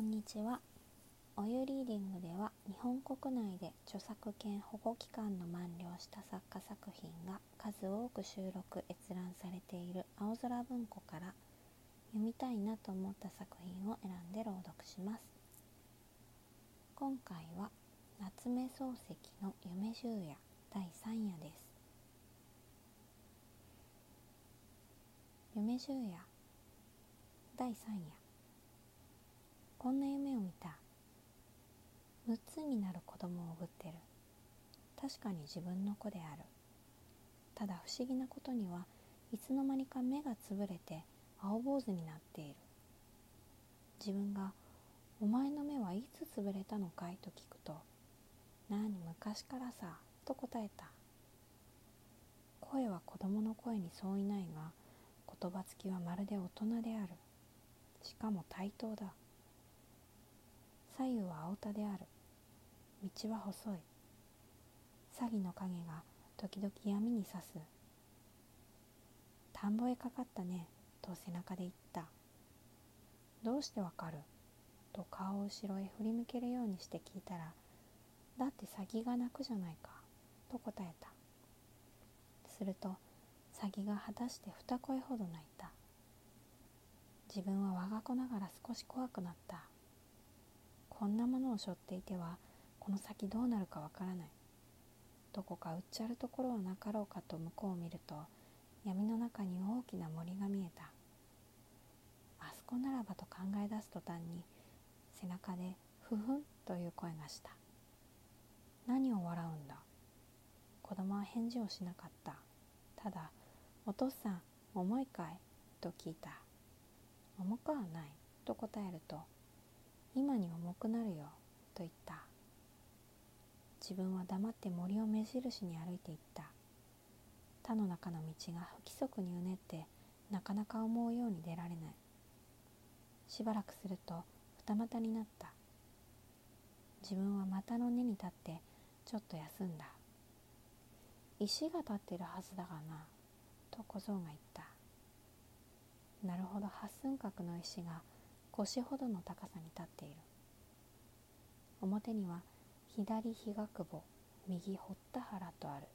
んにちは。おゆリーディングでは日本国内で著作権保護期間の満了した作家作品が数多く収録閲覧されている青空文庫から読みたいなと思った作品を選んで朗読します。今回は夏目漱石の夢十夜第3夜です。夢十夜第3夜。こんな夢を見た。6つになる子供をおぶってる。確かに自分の子である。ただ不思議なことにはいつの間にか目がつぶれて青坊主になっている。自分が「お前の目はいつつぶれたのかい?」と聞くと「何昔からさ」と答えた。声は子供の声に相違ないが言葉つきはまるで大人である。しかも対等だ。左右は青田である。道は細い。詐欺の影が時々闇に差す。田んぼへかかったね。と背中で言った。どうしてわかる？と顔を後ろへ振り向けるようにして聞いたらだって詐欺が泣くじゃないか。と答えた。すると詐欺が果たして二声ほど泣いた。自分は我が子ながら少し怖くなった。こんなものを背負っていてはこの先どうなるかわからない。どこかうっちゃるところはなかろうかと向こうを見ると闇の中に大きな森が見えた。あそこならばと考え出す途端に背中でふふんという声がした。何を笑うんだ。子供は返事をしなかった。ただ「お父さん重いかい?」と聞いた「重くはない」と答えると今に重くなるよと言った。自分は黙って森を目印に歩いていった。田の中の道が不規則にうねってなかなか思うように出られない。しばらくすると二股になった。自分は股の根に立ってちょっと休んだ。石が立ってるはずだがなと小僧が言った。なるほど八寸角の石が腰ほどの高さに立っている。表には左日が久保右堀田原とある。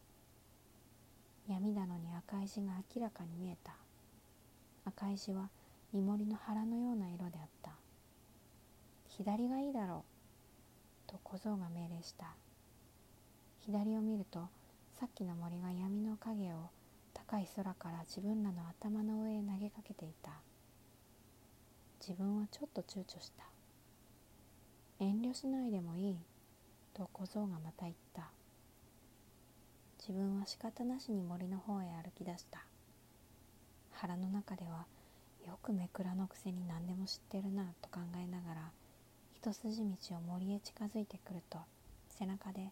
闇だのに赤い字が明らかに見えた。赤い字はイモリの腹のような色であった。左がいいだろう。と小僧が命令した。左を見るとさっきの森が闇の影を高い空から自分らの頭の上へ投げかけていた。自分はちょっと躊躇した。遠慮しないでもいいと小僧がまた言った。自分は仕方なしに森の方へ歩き出した。腹の中ではよくめくらのくせに何でも知ってるなと考えながら一筋道を森へ近づいてくると背中で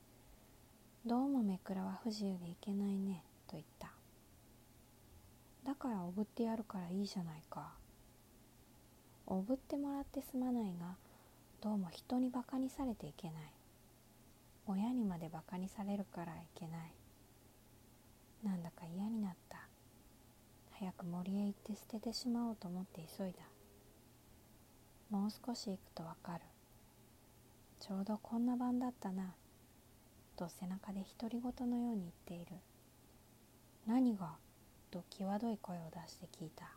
「どうもめくらは不自由でいけないね」と言った「だからおぶってやるからいいじゃないか」おぶってもらってすまないがどうも人にバカにされていけない。親にまでバカにされるからいけない。なんだか嫌になった。早く森へ行って捨ててしまおうと思って急いだ。もう少し行くとわかる。ちょうどこんな晩だったな。と背中で独り言のように言っている。何が？と際どい声を出して聞いた。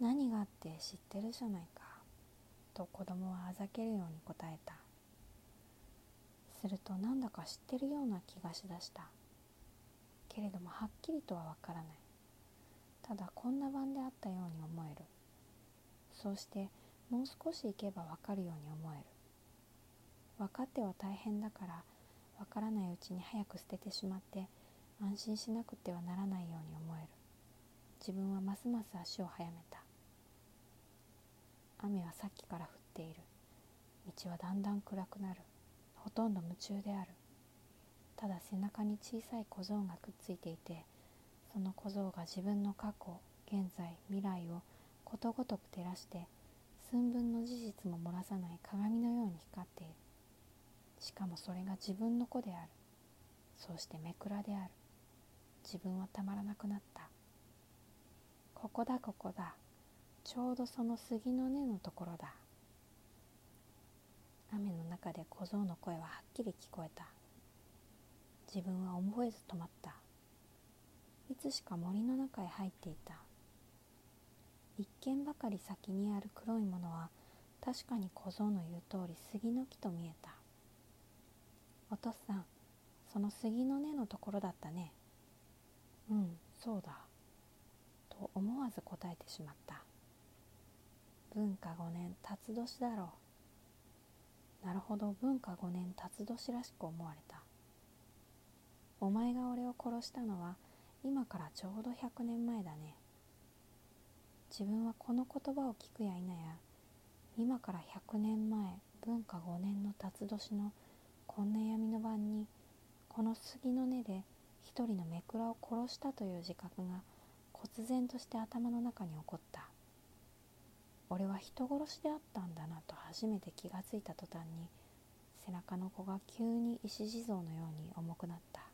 何があって知ってるじゃないかと子供はあざけるように答えた。するとなんだか知ってるような気がしだした。けれどもはっきりとはわからない。ただこんな晩であったように思える。そうしてもう少し行けばわかるように思える。分かっては大変だからわからないうちに早く捨ててしまって安心しなくてはならないように思える。自分はますます足を速めた。雨はさっきから降っている。道はだんだん暗くなる。ほとんど夢中である。ただ背中に小さい小僧がくっついていてその小僧が自分の過去現在未来をことごとく照らして寸分の事実も漏らさない鏡のように光っている。しかもそれが自分の子である。そうしてめくらである。自分はたまらなくなった。ここだここだ。ちょうどその杉の根のところだ。雨の中で小僧の声ははっきり聞こえた。自分は思えず止まった。いつしか森の中へ入っていた。一軒ばかり先にある黒いものは確かに小僧の言う通り杉の木と見えた。お父さんその杉の根のところだったね。うんそうだ。と思わず答えてしまった。文化5年辰年だろう。なるほど文化5年辰年らしく思われた。お前が俺を殺したのは今からちょうど100年前だね。自分はこの言葉を聞くや否や今から100年前文化5年の辰年のこんな闇の晩にこの杉の根で一人のめくらを殺したという自覚が忽然として頭の中に起こった。俺は人殺しであったんだなと初めて気がついた途端に背中の子が急に石地蔵のように重くなった。